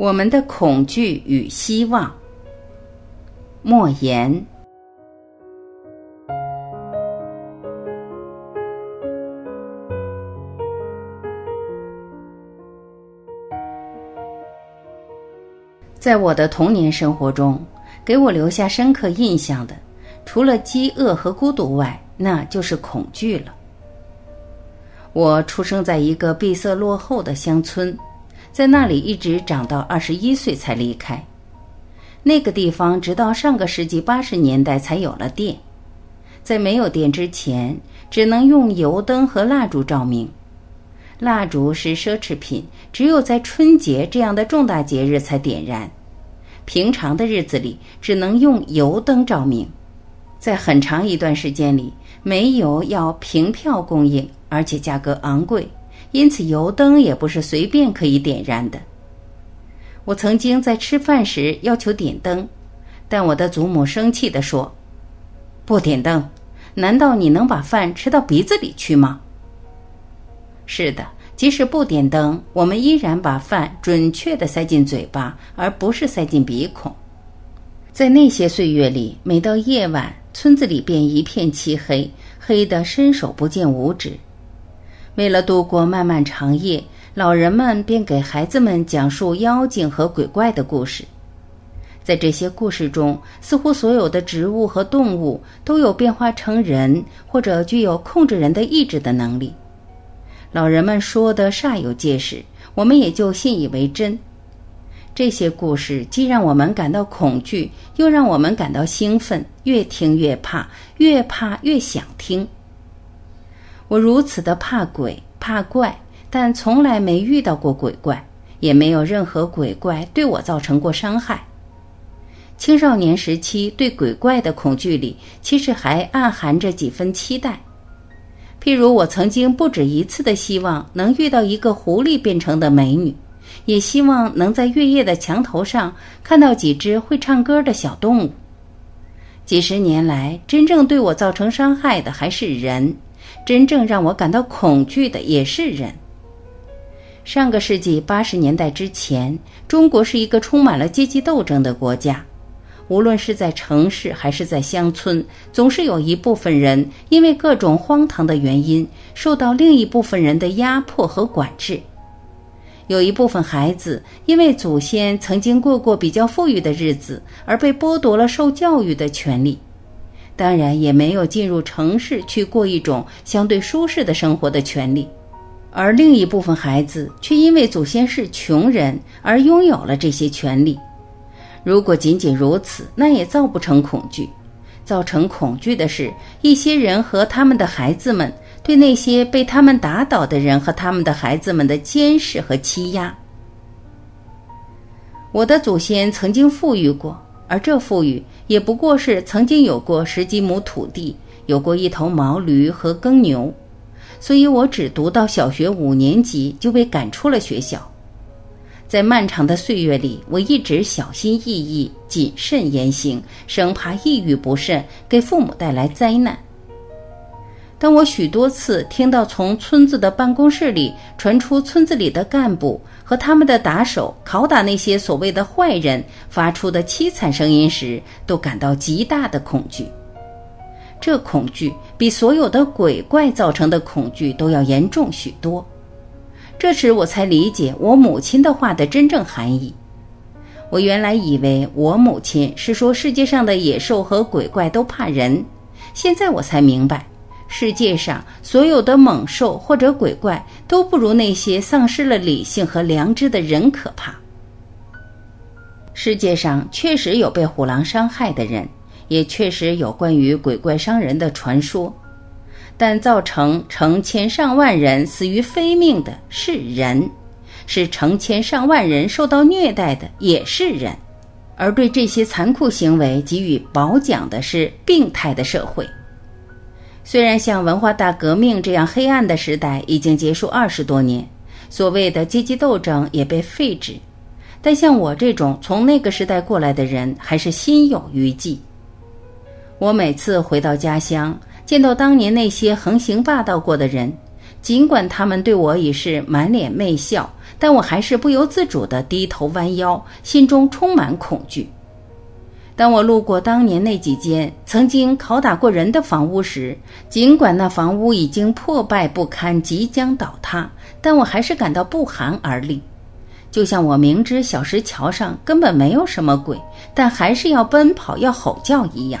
我们的恐惧与希望。莫言。在我的童年生活中，给我留下深刻印象的，除了饥饿和孤独外，那就是恐惧了。我出生在一个闭塞落后的乡村，在那里一直长到二十一岁才离开。那个地方直到上个世纪八十年代才有了电，在没有电之前，只能用油灯和蜡烛照明。蜡烛是奢侈品，只有在春节这样的重大节日才点燃。平常的日子里，只能用油灯照明。在很长一段时间里，煤油要凭票供应，而且价格昂贵，因此油灯也不是随便可以点燃的。我曾经在吃饭时要求点灯，但我的祖母生气地说：“不点灯，难道你能把饭吃到鼻子里去吗？”是的，即使不点灯，我们依然把饭准确地塞进嘴巴，而不是塞进鼻孔。在那些岁月里，每到夜晚，村子里便一片漆黑，黑得伸手不见五指。为了度过漫漫长夜，老人们便给孩子们讲述妖精和鬼怪的故事。在这些故事中，似乎所有的植物和动物都有变化成人，或者具有控制人的意志的能力。老人们说的煞有介事，我们也就信以为真。这些故事既让我们感到恐惧，又让我们感到兴奋，越听越怕，越怕越想听。我如此的怕鬼怕怪，但从来没遇到过鬼怪，也没有任何鬼怪对我造成过伤害。青少年时期对鬼怪的恐惧里，其实还暗含着几分期待。譬如，我曾经不止一次的希望能遇到一个狐狸变成的美女，也希望能在月夜的墙头上看到几只会唱歌的小动物。几十年来，真正对我造成伤害的还是人，真正让我感到恐惧的也是人。上个世纪八十年代之前，中国是一个充满了阶级斗争的国家。无论是在城市还是在乡村，总是有一部分人因为各种荒唐的原因，受到另一部分人的压迫和管制。有一部分孩子因为祖先曾经过过比较富裕的日子，而被剥夺了受教育的权利，当然也没有进入城市去过一种相对舒适的生活的权利。而另一部分孩子却因为祖先是穷人而拥有了这些权利。如果仅仅如此，那也造不成恐惧。造成恐惧的是，一些人和他们的孩子们对那些被他们打倒的人和他们的孩子们的监视和欺压。我的祖先曾经富裕过，而这富裕也不过是曾经有过十几亩土地，有过一头毛驴和耕牛，所以我只读到小学五年级就被赶出了学校。在漫长的岁月里，我一直小心翼翼、谨慎言行，生怕一语不慎给父母带来灾难。当我许多次听到从村子的办公室里传出村子里的干部和他们的打手拷打那些所谓的坏人发出的凄惨声音时，都感到极大的恐惧。这恐惧比所有的鬼怪造成的恐惧都要严重许多。这时我才理解我母亲的话的真正含义。我原来以为我母亲是说世界上的野兽和鬼怪都怕人，现在我才明白，世界上所有的猛兽或者鬼怪都不如那些丧失了理性和良知的人可怕。世界上确实有被虎狼伤害的人，也确实有关于鬼怪伤人的传说。但造成成千上万人死于非命的是人，是成千上万人受到虐待的也是人，而对这些残酷行为给予褒奖的是病态的社会。虽然像文化大革命这样黑暗的时代已经结束二十多年，所谓的阶级斗争也被废止，但像我这种从那个时代过来的人还是心有余悸。我每次回到家乡。见到当年那些横行霸道过的人，尽管他们对我已是满脸媚笑，但我还是不由自主地低头弯腰，心中充满恐惧。当我路过当年那几间曾经拷打过人的房屋时，尽管那房屋已经破败不堪，即将倒塌，但我还是感到不寒而栗。就像我明知小石桥上根本没有什么鬼，但还是要奔跑、要吼叫一样。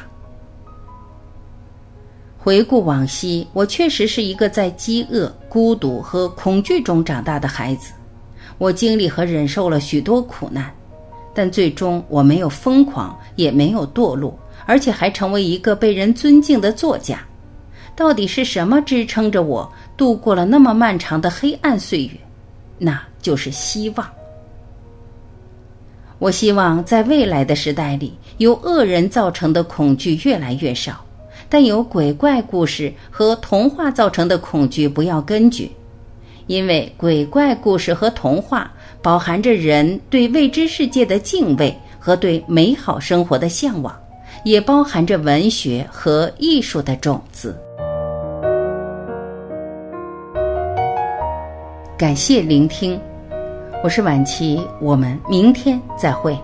回顾往昔，我确实是一个在饥饿、孤独和恐惧中长大的孩子。我经历和忍受了许多苦难。但最终我没有疯狂，也没有堕落，而且还成为一个被人尊敬的作家。到底是什么支撑着我度过了那么漫长的黑暗岁月？那就是希望。我希望在未来的时代里，由恶人造成的恐惧越来越少，但由鬼怪故事和童话造成的恐惧不要根绝，因为鬼怪故事和童话。饱含着人对未知世界的敬畏和对美好生活的向往，也包含着文学和艺术的种子。感谢聆听，我是晚琪，我们明天再会。